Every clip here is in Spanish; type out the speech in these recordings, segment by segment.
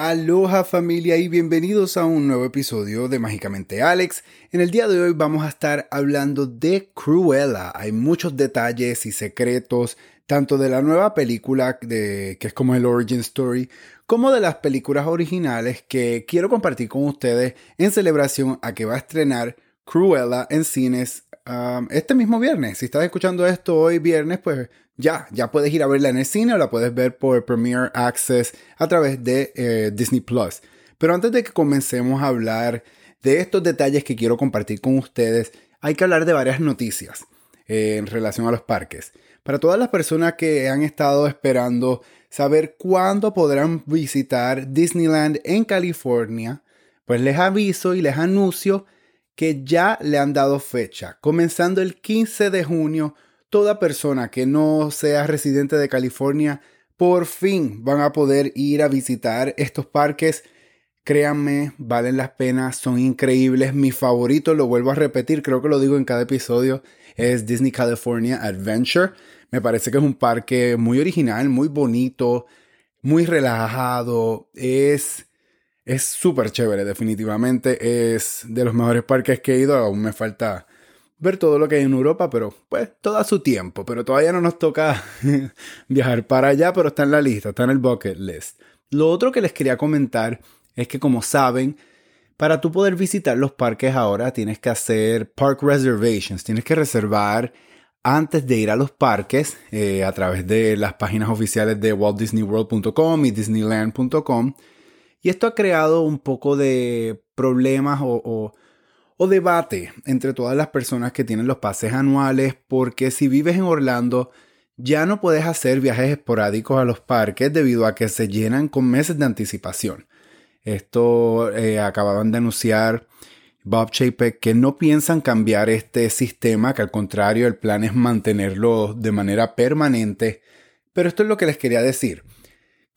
Aloha familia y bienvenidos a un nuevo episodio de Mágicamente Alex. En el día de hoy vamos a estar hablando de Cruella. Hay muchos detalles y secretos, tanto de la nueva película de, que es como el Origin Story, como de las películas originales que quiero compartir con ustedes en celebración a que va a estrenar Cruella en cines este mismo viernes. Si estás escuchando esto hoy viernes, pues ya, ya puedes ir a verla en el cine o la puedes ver por Premier Access a través de eh, Disney Plus. Pero antes de que comencemos a hablar de estos detalles que quiero compartir con ustedes, hay que hablar de varias noticias eh, en relación a los parques. Para todas las personas que han estado esperando saber cuándo podrán visitar Disneyland en California, pues les aviso y les anuncio que ya le han dado fecha, comenzando el 15 de junio toda persona que no sea residente de California por fin van a poder ir a visitar estos parques. Créanme, valen las penas, son increíbles. Mi favorito, lo vuelvo a repetir, creo que lo digo en cada episodio, es Disney California Adventure. Me parece que es un parque muy original, muy bonito, muy relajado. Es es súper chévere, definitivamente. Es de los mejores parques que he ido. Aún me falta ver todo lo que hay en Europa, pero pues todo a su tiempo. Pero todavía no nos toca viajar para allá, pero está en la lista, está en el bucket list. Lo otro que les quería comentar es que como saben, para tú poder visitar los parques ahora tienes que hacer park reservations, tienes que reservar antes de ir a los parques eh, a través de las páginas oficiales de waltdisneyworld.com y disneyland.com. Y esto ha creado un poco de problemas o debate entre todas las personas que tienen los pases anuales porque si vives en Orlando ya no puedes hacer viajes esporádicos a los parques debido a que se llenan con meses de anticipación. Esto eh, acababan de anunciar Bob Chapek que no piensan cambiar este sistema, que al contrario el plan es mantenerlo de manera permanente. Pero esto es lo que les quería decir.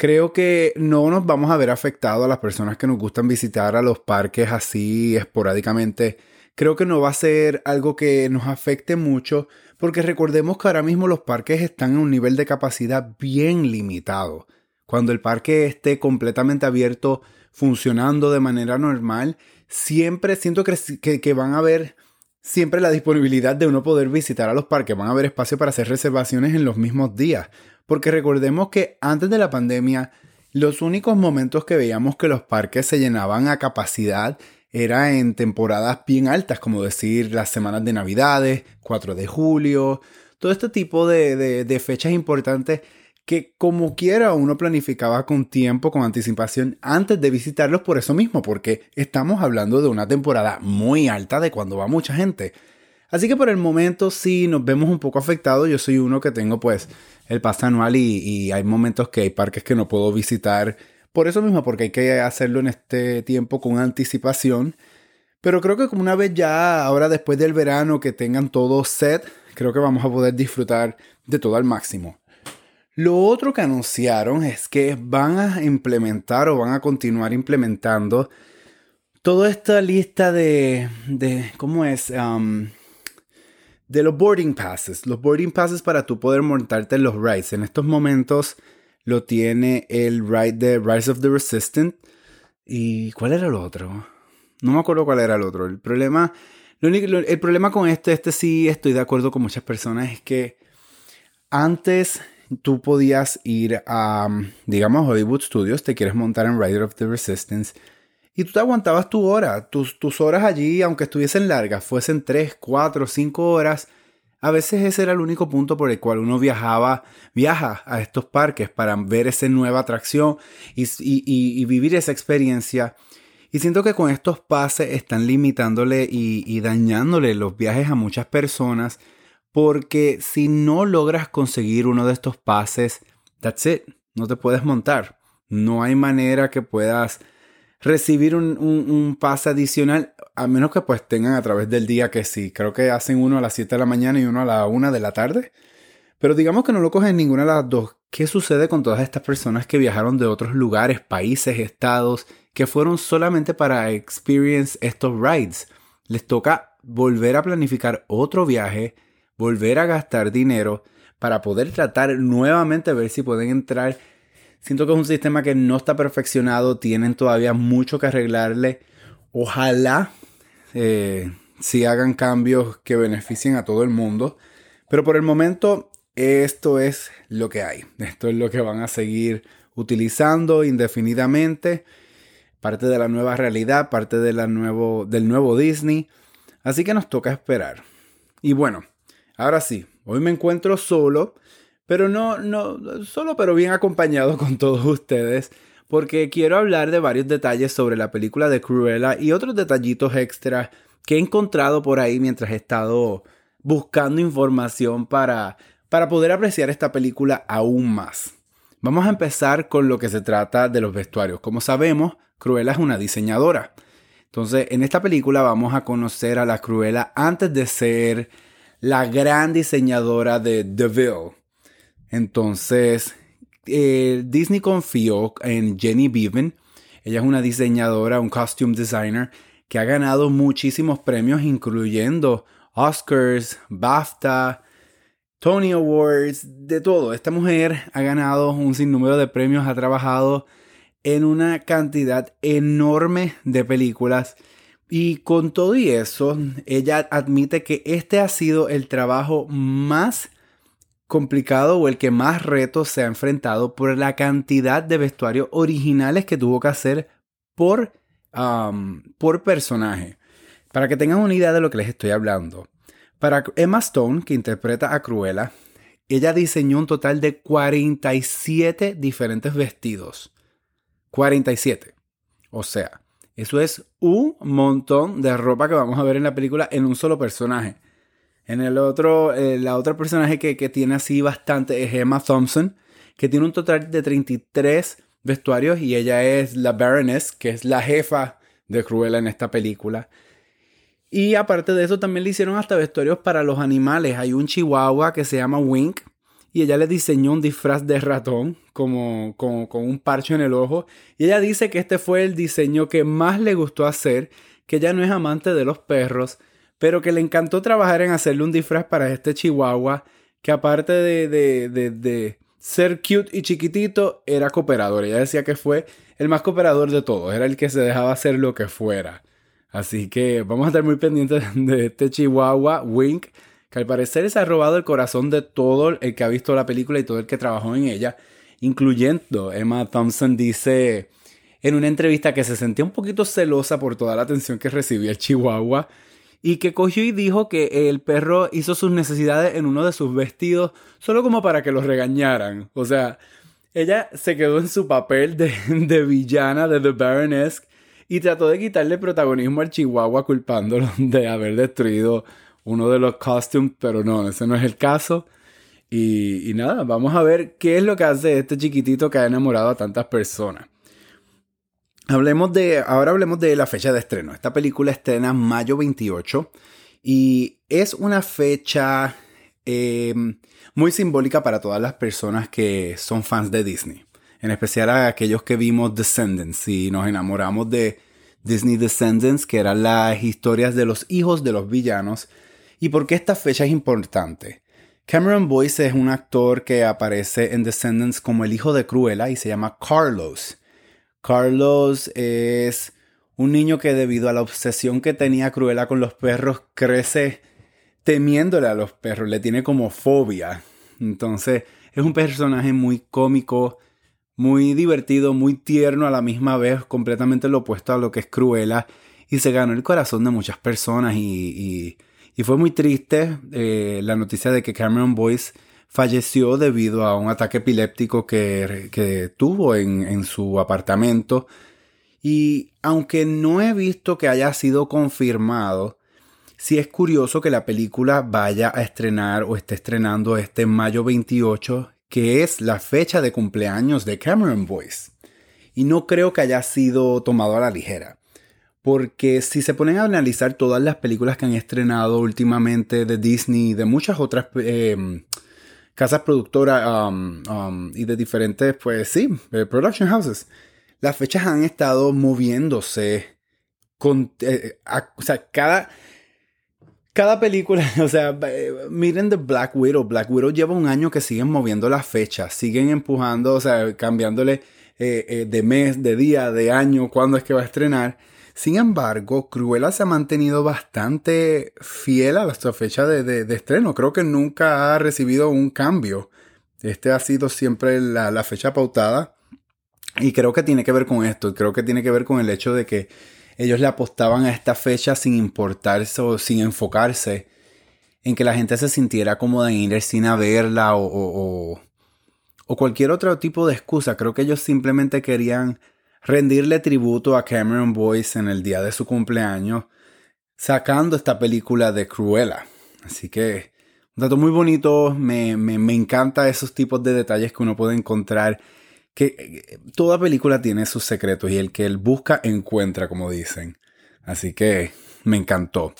Creo que no nos vamos a ver afectados a las personas que nos gustan visitar a los parques así esporádicamente. Creo que no va a ser algo que nos afecte mucho porque recordemos que ahora mismo los parques están en un nivel de capacidad bien limitado. Cuando el parque esté completamente abierto, funcionando de manera normal, siempre siento que, que, van a haber siempre la disponibilidad de uno poder visitar a los parques. Van a haber espacio para hacer reservaciones en los mismos días. Porque recordemos que antes de la pandemia, los únicos momentos que veíamos que los parques se llenaban a capacidad era en temporadas bien altas, como decir las semanas de Navidades, 4 de julio, todo este tipo de, de fechas importantes que como quiera uno planificaba con tiempo, con anticipación, antes de visitarlos por eso mismo, porque estamos hablando de una temporada muy alta de cuando va mucha gente. Así que por el momento sí nos vemos un poco afectados. Yo soy uno que tengo pues el pase anual y, hay momentos que hay parques que no puedo visitar. Por eso mismo, porque hay que hacerlo en este tiempo con anticipación. Pero creo que como una vez ya, ahora después del verano, que tengan todo set, creo que vamos a poder disfrutar de todo al máximo. Lo otro que anunciaron es que van a implementar o van a continuar implementando toda esta lista de, de ¿cómo es? Um, de los boarding passes. Los boarding passes para tú poder montarte en los rides. En estos momentos lo tiene el ride de Rise of the Resistant. ¿Y cuál era el otro? No me acuerdo cuál era el otro. El problema, el problema con este, este sí estoy de acuerdo con muchas personas, es que antes tú podías ir a, digamos, Hollywood Studios, te quieres montar en Rider of the Resistance y tú te aguantabas tu hora, tus, tus horas allí, aunque estuviesen largas, fuesen 3, 4, 5 horas. A veces ese era el único punto por el cual uno viajaba, viaja a estos parques para ver esa nueva atracción y, y, vivir esa experiencia. Y siento que con estos pases están limitándole y, y dañándole los viajes a muchas personas porque si no logras conseguir uno de estos pases, that's it, no te puedes montar. No hay manera que puedas recibir un, pase adicional, a menos que pues tengan a través del día que sí. Creo que hacen uno a las 7 de la mañana y uno a la 1 de la tarde. Pero digamos que no lo cogen ninguna de las dos. ¿Qué sucede con todas estas personas que viajaron de otros lugares, países, estados, que fueron solamente para experience estos rides? Les toca volver a planificar otro viaje, volver a gastar dinero para poder tratar nuevamente ver si pueden entrar Siento que es un sistema que no está perfeccionado, tienen todavía mucho que arreglarle. Ojalá eh, si hagan cambios que beneficien a todo el mundo. Pero por el momento esto es lo que hay. Esto es lo que van a seguir utilizando indefinidamente. Parte de la nueva realidad, parte de la del nuevo Disney. Así que nos toca esperar. Y bueno, ahora sí, hoy me encuentro solo pero no, no, solo pero bien acompañado con todos ustedes, porque quiero hablar de varios detalles sobre la película de Cruella y otros detallitos extra que he encontrado por ahí mientras he estado buscando información para, para poder apreciar esta película aún más. Vamos a empezar con lo que se trata de los vestuarios. Como sabemos, Cruella es una diseñadora. Entonces, en esta película vamos a conocer a la Cruella antes de ser la gran diseñadora de Deville. Entonces, eh, Disney confió en Jenny Beaven. Ella es una diseñadora, un costume designer que ha ganado muchísimos premios, incluyendo Oscars, BAFTA, Tony Awards, de todo. Esta mujer ha ganado un sinnúmero de premios, ha trabajado en una cantidad enorme de películas. Y con todo y eso, ella admite que este ha sido el trabajo más complicado o el que más retos se ha enfrentado por la cantidad de vestuarios originales que tuvo que hacer por, por personaje. Para que tengan una idea de lo que les estoy hablando. Para Emma Stone, que interpreta a Cruella, ella diseñó un total de 47 diferentes vestidos. 47. O sea, eso es un montón de ropa que vamos a ver en la película en un solo personaje. En el otro, eh, la otra personaje que, tiene así bastante es Emma Thompson, que tiene un total de 33 vestuarios y ella es la Baroness, que es la jefa de Cruella en esta película. Y aparte de eso también le hicieron hasta vestuarios para los animales. Hay un chihuahua que se llama Wink y ella le diseñó un disfraz de ratón como, con un parche en el ojo. Y ella dice que este fue el diseño que más le gustó hacer, que ella no es amante de los perros pero que le encantó trabajar en hacerle un disfraz para este chihuahua, que aparte de, de, ser cute y chiquitito, era cooperador. Ella decía que fue el más cooperador de todos, era el que se dejaba hacer lo que fuera. Así que vamos a estar muy pendientes de este chihuahua, Wink, que al parecer se ha robado el corazón de todo el que ha visto la película y todo el que trabajó en ella, incluyendo Emma Thompson dice en una entrevista que se sentía un poquito celosa por toda la atención que recibía el chihuahua y que cogió y dijo que el perro hizo sus necesidades en uno de sus vestidos solo como para que los regañaran. O sea, ella se quedó en su papel de, villana de The Baroness y trató de quitarle protagonismo al chihuahua culpándolo de haber destruido uno de los costumes, pero no, ese no es el caso. Y nada, vamos a ver qué es lo que hace este chiquitito que ha enamorado a tantas personas. Hablemos de, ahora hablemos de la fecha de estreno. Esta película estrena mayo 28 y es una fecha eh, muy simbólica para todas las personas que son fans de Disney. En especial a aquellos que vimos Descendants y nos enamoramos de Disney Descendants, que eran las historias de los hijos de los villanos. ¿Y por qué esta fecha es importante? Cameron Boyce es un actor que aparece en Descendants como el hijo de Cruella y se llama Carlos. Carlos es un niño que debido a la obsesión que tenía Cruella con los perros crece temiéndole a los perros, le tiene como fobia. Entonces es un personaje muy cómico, muy divertido, muy tierno a la misma vez, completamente lo opuesto a lo que es Cruella y se ganó el corazón de muchas personas y, fue muy triste eh, la noticia de que Cameron Boyce falleció debido a un ataque epiléptico que, tuvo en, su apartamento. Y aunque no he visto que haya sido confirmado, sí es curioso que la película vaya a estrenar o esté estrenando este mayo 28, que es la fecha de cumpleaños de Cameron Boyce. Y no creo que haya sido tomado a la ligera. Porque si se ponen a analizar todas las películas que han estrenado últimamente de Disney y de muchas otras eh, casas productoras um, um, y de diferentes, pues sí, production houses. Las fechas han estado moviéndose con, eh, o sea, cada, cada película, o sea, miren The Black Widow. Black Widow lleva un año que siguen moviendo las fechas, siguen empujando, o sea, cambiándole eh, eh, de mes, de día, de año, cuándo es que va a estrenar. Sin embargo, Cruella se ha mantenido bastante fiel a la fecha de, estreno. Creo que nunca ha recibido un cambio. Este ha sido siempre la, la fecha pautada. Y creo que tiene que ver con esto. Creo que tiene que ver con el hecho de que ellos le apostaban a esta fecha sin importarse o sin enfocarse en que la gente se sintiera cómoda en ir al cine a verla o, o, cualquier otro tipo de excusa. Creo que ellos simplemente querían rendirle tributo a Cameron Boyce en el día de su cumpleaños, sacando esta película de Cruella. Así que un dato muy bonito, me, me, me encanta esos tipos de detalles que uno puede encontrar que eh, toda película tiene sus secretos y el que él busca encuentra, como dicen. Así que me encantó.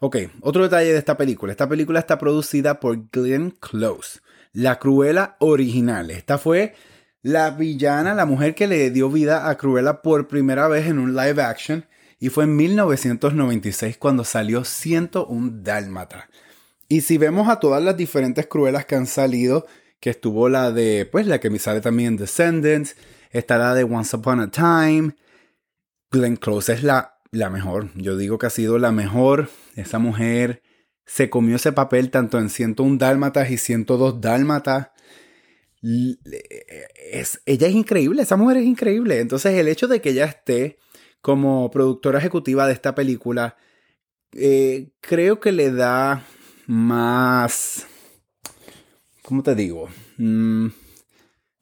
Ok, otro detalle de esta película. Esta película está producida por Glenn Close, la Cruella original. Esta fue la villana, la mujer que le dio vida a Cruella por primera vez en un live action. Y fue en 1996 cuando salió 101 Dálmata. Y si vemos a todas las diferentes Cruelas que han salido, que estuvo la de, pues la que me sale también Descendants, está la de Once Upon a Time. Glenn Close es la, la mejor, yo digo que ha sido la mejor. Esa mujer se comió ese papel tanto en 101 Dálmatas y 102 Dálmatas. Es, ella es increíble, esa mujer es increíble. Entonces el hecho de que ella esté como productora ejecutiva de esta película, eh, creo que le da más ¿cómo te digo? Mm,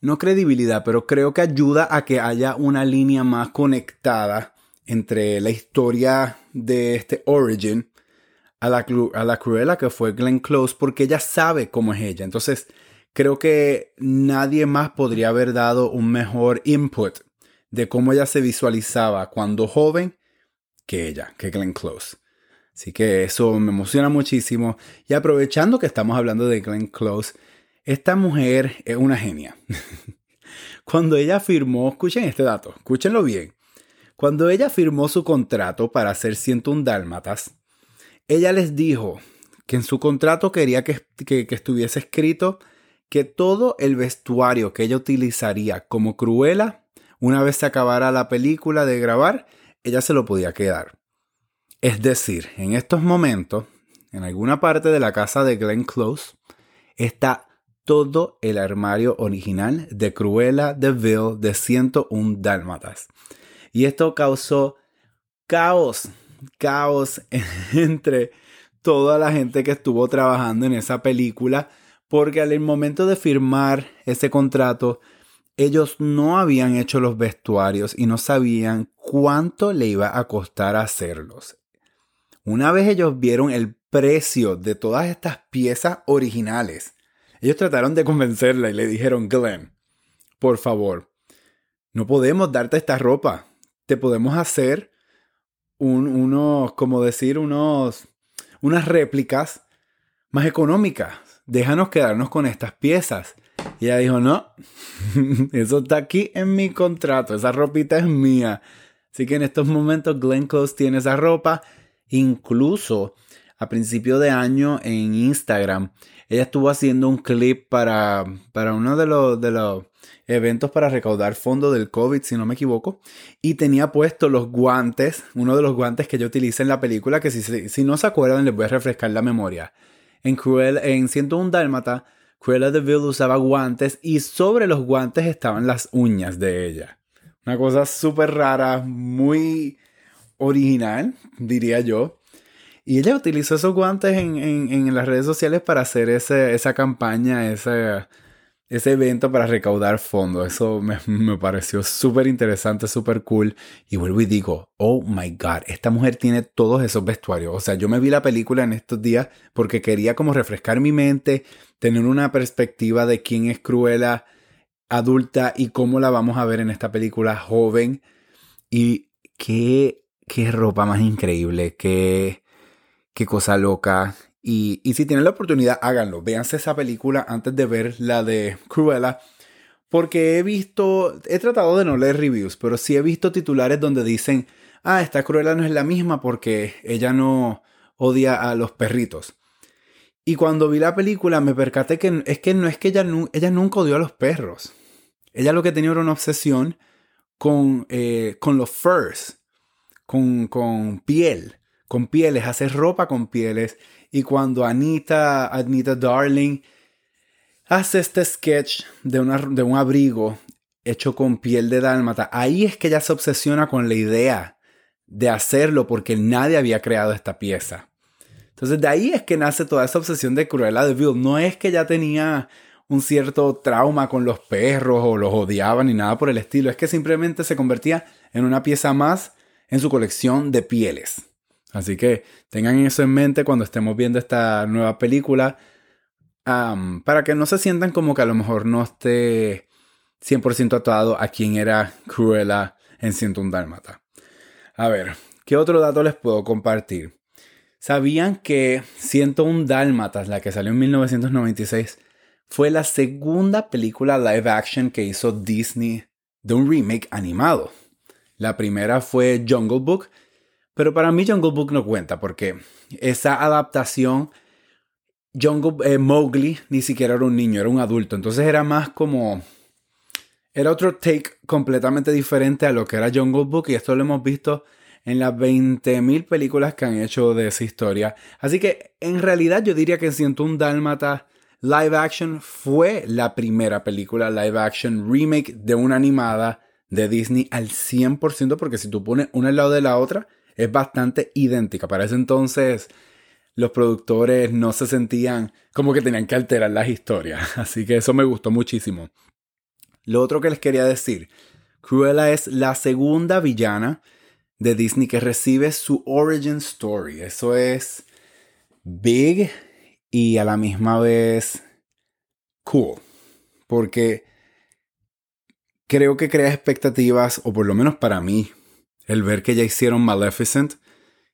no credibilidad, pero creo que ayuda a que haya una línea más conectada entre la historia de este Origin a la, a la Cruella que fue Glenn Close, porque ella sabe cómo es ella. Entonces, creo que nadie más podría haber dado un mejor input de cómo ella se visualizaba cuando joven que ella, que Glenn Close. Así que eso me emociona muchísimo. Y aprovechando que estamos hablando de Glenn Close, esta mujer es una genia. Cuando ella firmó, escuchen este dato, escúchenlo bien. Cuando ella firmó su contrato para hacer 101 dálmatas, ella les dijo que en su contrato quería que, que, estuviese escrito que todo el vestuario que ella utilizaría como Cruella, una vez se acabara la película de grabar, ella se lo podía quedar. Es decir, en estos momentos, en alguna parte de la casa de Glenn Close, está todo el armario original de Cruella de Vil de 101 Dálmatas. Y esto causó caos, caos entre toda la gente que estuvo trabajando en esa película, porque al momento de firmar ese contrato, ellos no habían hecho los vestuarios y no sabían cuánto le iba a costar hacerlos. Una vez ellos vieron el precio de todas estas piezas originales, ellos trataron de convencerla y le dijeron, Glenn, por favor, no podemos darte esta ropa. Te podemos hacer un, unos, como decir, unos, unas réplicas más económicas. Déjanos quedarnos con estas piezas. Y ella dijo, no, eso está aquí en mi contrato, esa ropita es mía. Así que en estos momentos Glenn Close tiene esa ropa. Incluso a principio de año en Instagram, ella estuvo haciendo un clip para, para uno de los, de los eventos para recaudar fondos del COVID, si no me equivoco, y tenía puesto los guantes, uno de los guantes que yo utilicé en la película, que si, si no se acuerdan les voy a refrescar la memoria. En, Cruel, en 101 Dálmata, Cruella de Vil usaba guantes y sobre los guantes estaban las uñas de ella. Una cosa súper rara, muy original, diría yo. Y ella utilizó esos guantes en, las redes sociales para hacer esa campaña, ese, ese evento para recaudar fondos. Eso me, pareció súper interesante, súper cool. Y vuelvo y digo, oh my god, esta mujer tiene todos esos vestuarios. O sea, yo me vi la película en estos días porque quería como refrescar mi mente, tener una perspectiva de quién es Cruella adulta y cómo la vamos a ver en esta película joven. Y qué, qué ropa más increíble, qué qué cosa loca. Y, si tienen la oportunidad, háganlo. Véanse esa película antes de ver la de Cruella. Porque he visto, he tratado de no leer reviews, pero sí he visto titulares donde dicen, ah, esta Cruella no es la misma porque ella no odia a los perritos. Y cuando vi la película me percaté que es que no es que ella, ella nunca odió a los perros. Ella lo que tenía era una obsesión con, eh, con los furs, con, con piel, con pieles, hacer ropa con pieles. Y cuando Anita, Anita Darling hace este sketch de, una, de un abrigo hecho con piel de dálmata, ahí es que ella se obsesiona con la idea de hacerlo porque nadie había creado esta pieza. Entonces de ahí es que nace toda esa obsesión de Cruella de Vil. No es que ya tenía un cierto trauma con los perros o los odiaba ni nada por el estilo. Es que simplemente se convertía en una pieza más en su colección de pieles. Así que tengan eso en mente cuando estemos viendo esta nueva película. para que no se sientan como que a lo mejor no esté 100% atado a quién era Cruella en 101 Dálmata. A ver, ¿qué otro dato les puedo compartir? ¿Sabían que 101 Dálmatas, la que salió en 1996, fue la segunda película live action que hizo Disney de un remake animado? La primera fue Jungle Book, pero para mí Jungle Book no cuenta porque esa adaptación, Jungle, eh, Mowgli ni siquiera era un niño, era un adulto, entonces era más como... Era otro take completamente diferente a lo que era Jungle Book y esto lo hemos visto en las 20.000 películas que han hecho de esa historia. Así que en realidad yo diría que un Dálmata live action fue la primera película live action remake de una animada de Disney al 100% porque si tú pones una al lado de la otra es bastante idéntica. Para ese entonces los productores no se sentían como que tenían que alterar las historias. Así que eso me gustó muchísimo. Lo otro que les quería decir, Cruella es la segunda villana de Disney que recibe su origin story. Eso es big y a la misma vez cool. Porque creo que crea expectativas, o por lo menos para mí, el ver que ya hicieron Maleficent,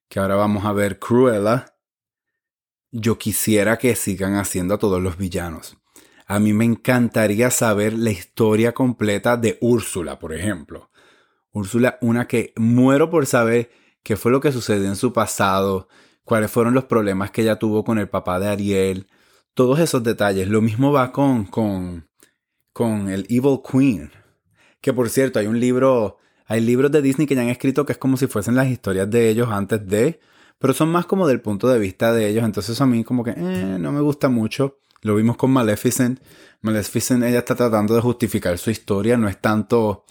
que ahora vamos a ver Cruella. Yo quisiera que sigan haciendo a todos los villanos. A mí me encantaría saber la historia completa de Úrsula, por ejemplo. Úrsula, una que muero por saber qué fue lo que sucedió en su pasado, cuáles fueron los problemas que ella tuvo con el papá de Ariel, todos esos detalles. Lo mismo va con, con, con el Evil Queen, que por cierto hay un libro, hay libros de Disney que ya han escrito que es como si fuesen las historias de ellos antes de, pero son más como del punto de vista de ellos, entonces a mí como que eh, no me gusta mucho. Lo vimos con Maleficent. Maleficent, ella está tratando de justificar su historia, no es tanto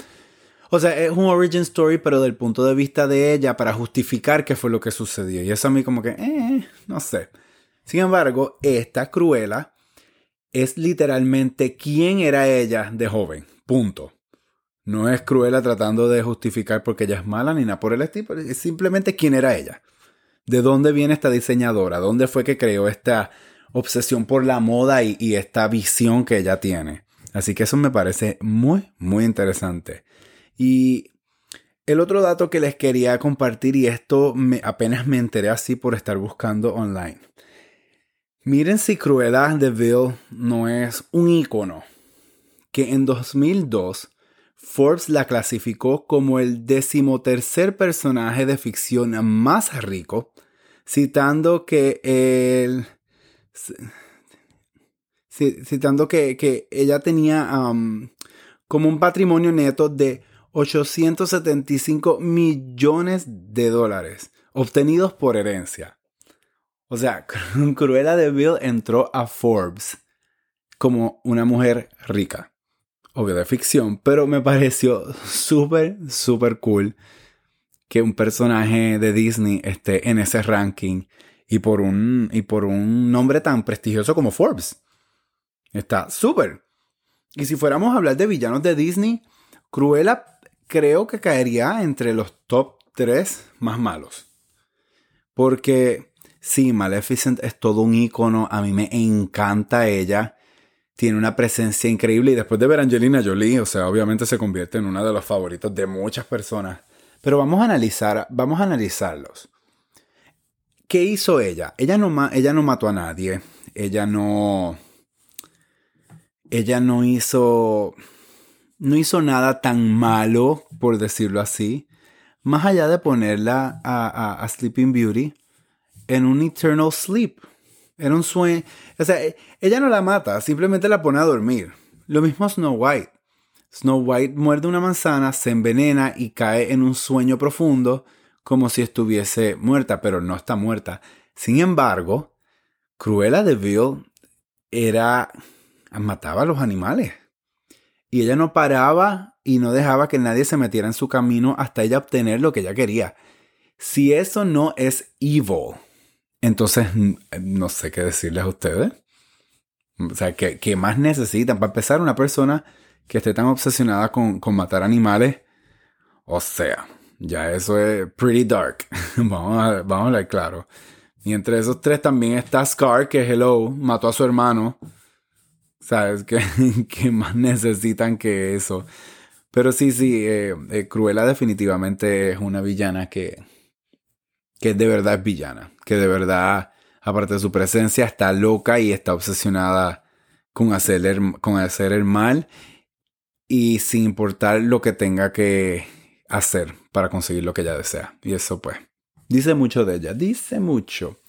o sea, es un origin story, pero del punto de vista de ella para justificar qué fue lo que sucedió. Y eso a mí como que, eh, no sé. Sin embargo, esta Cruella es literalmente quién era ella de joven. Punto. No es Cruella tratando de justificar porque ella es mala ni nada por el estilo. Es simplemente quién era ella. ¿De dónde viene esta diseñadora? ¿Dónde fue que creó esta obsesión por la moda y, esta visión que ella tiene? Así que eso me parece muy, muy interesante. Y el otro dato que les quería compartir, y esto me, apenas me enteré así por estar buscando online. Miren si Cruella de Vil no es un icono. Que en 2002 Forbes la clasificó como el decimotercer personaje de ficción más rico, citando que el. Citando que, ella tenía como un patrimonio neto de 875 millones de dólares obtenidos por herencia. O sea, Cruella de entró a Forbes como una mujer rica. Obvio de ficción, pero me pareció súper, súper cool que un personaje de Disney esté en ese ranking y por un, y por un nombre tan prestigioso como Forbes. Está súper. Y si fuéramos a hablar de villanos de Disney, Cruella creo que caería entre los top 3 más malos. Porque sí, Maleficent es todo un icono, a mí me encanta ella. Tiene una presencia increíble y después de ver a Angelina Jolie, o sea, obviamente se convierte en uno de los favoritos de muchas personas. Pero vamos a analizar, vamos a analizarlos. ¿Qué hizo ella? Ella no, ella no mató a nadie. Ella no. Ella no hizo no hizo nada tan malo, por decirlo así, más allá de ponerla a, Sleeping Beauty en un eternal sleep. Era un sueño. O sea, ella no la mata, simplemente la pone a dormir. Lo mismo Snow White. Snow White muerde una manzana, se envenena y cae en un sueño profundo como si estuviese muerta, pero no está muerta. Sin embargo, Cruella de Vil era mataba a los animales. Y ella no paraba y no dejaba que nadie se metiera en su camino hasta ella obtener lo que ella quería. Si eso no es evil, entonces no sé qué decirles a ustedes. O sea, ¿qué, más necesitan? Para empezar, una persona que esté tan obsesionada con, matar animales, o sea, ya eso es pretty dark. vamos, a, vamos a hablar claro. Y entre esos tres también está Scar, que hello, mató a su hermano. ¿Sabes? ¿Qué, más necesitan que eso? Pero sí, sí, eh, eh, Cruella definitivamente es una villana que, que de verdad es villana. Que de verdad, aparte de su presencia, está loca y está obsesionada con hacer el, con hacer el mal y sin importar lo que tenga que hacer para conseguir lo que ella desea. Y eso pues, dice mucho de ella, dice mucho.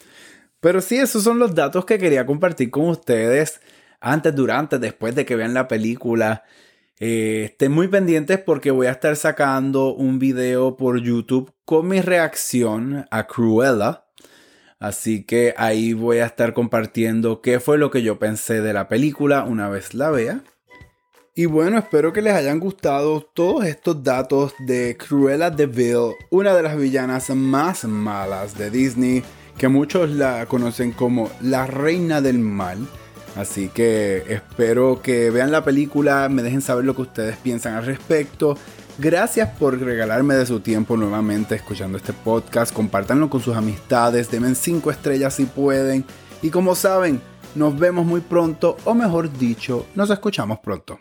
Pero sí, esos son los datos que quería compartir con ustedes antes, durante, después de que vean la película. Eh, estén muy pendientes porque voy a estar sacando un video por YouTube con mi reacción a Cruella. Así que ahí voy a estar compartiendo qué fue lo que yo pensé de la película una vez la vea. Y bueno, espero que les hayan gustado todos estos datos de Cruella de Vil, una de las villanas más malas de Disney, que muchos la conocen como la reina del mal. Así que espero que vean la película, me dejen saber lo que ustedes piensan al respecto. Gracias por regalarme de su tiempo nuevamente escuchando este podcast. Compártanlo con sus amistades, denme 5 estrellas si pueden. Y como saben, nos vemos muy pronto, o mejor dicho, nos escuchamos pronto.